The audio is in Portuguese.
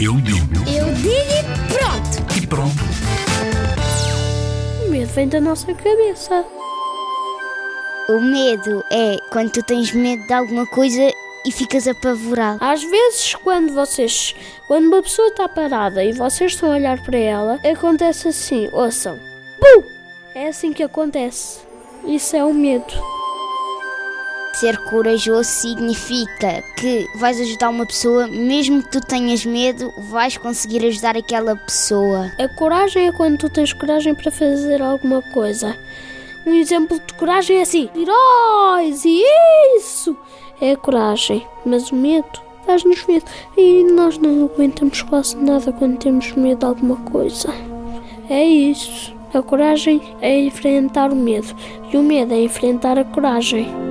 Eu digo Eu digo e pronto. e pronto. O medo vem da nossa cabeça. O medo é quando tu tens medo de alguma coisa e ficas apavorado. Às vezes, quando vocês. Quando uma pessoa está parada e vocês estão a olhar para ela, acontece assim: ouçam. Bum! É assim que acontece. Isso é o medo. Ser corajoso significa que vais ajudar uma pessoa, mesmo que tu tenhas medo, vais conseguir ajudar aquela pessoa. A coragem é quando tu tens coragem para fazer alguma coisa. Um exemplo de coragem é assim: heróis e isso é coragem. Mas o medo faz-nos medo. E nós não aguentamos quase nada quando temos medo de alguma coisa. É isso. A coragem é enfrentar o medo. E o medo é enfrentar a coragem.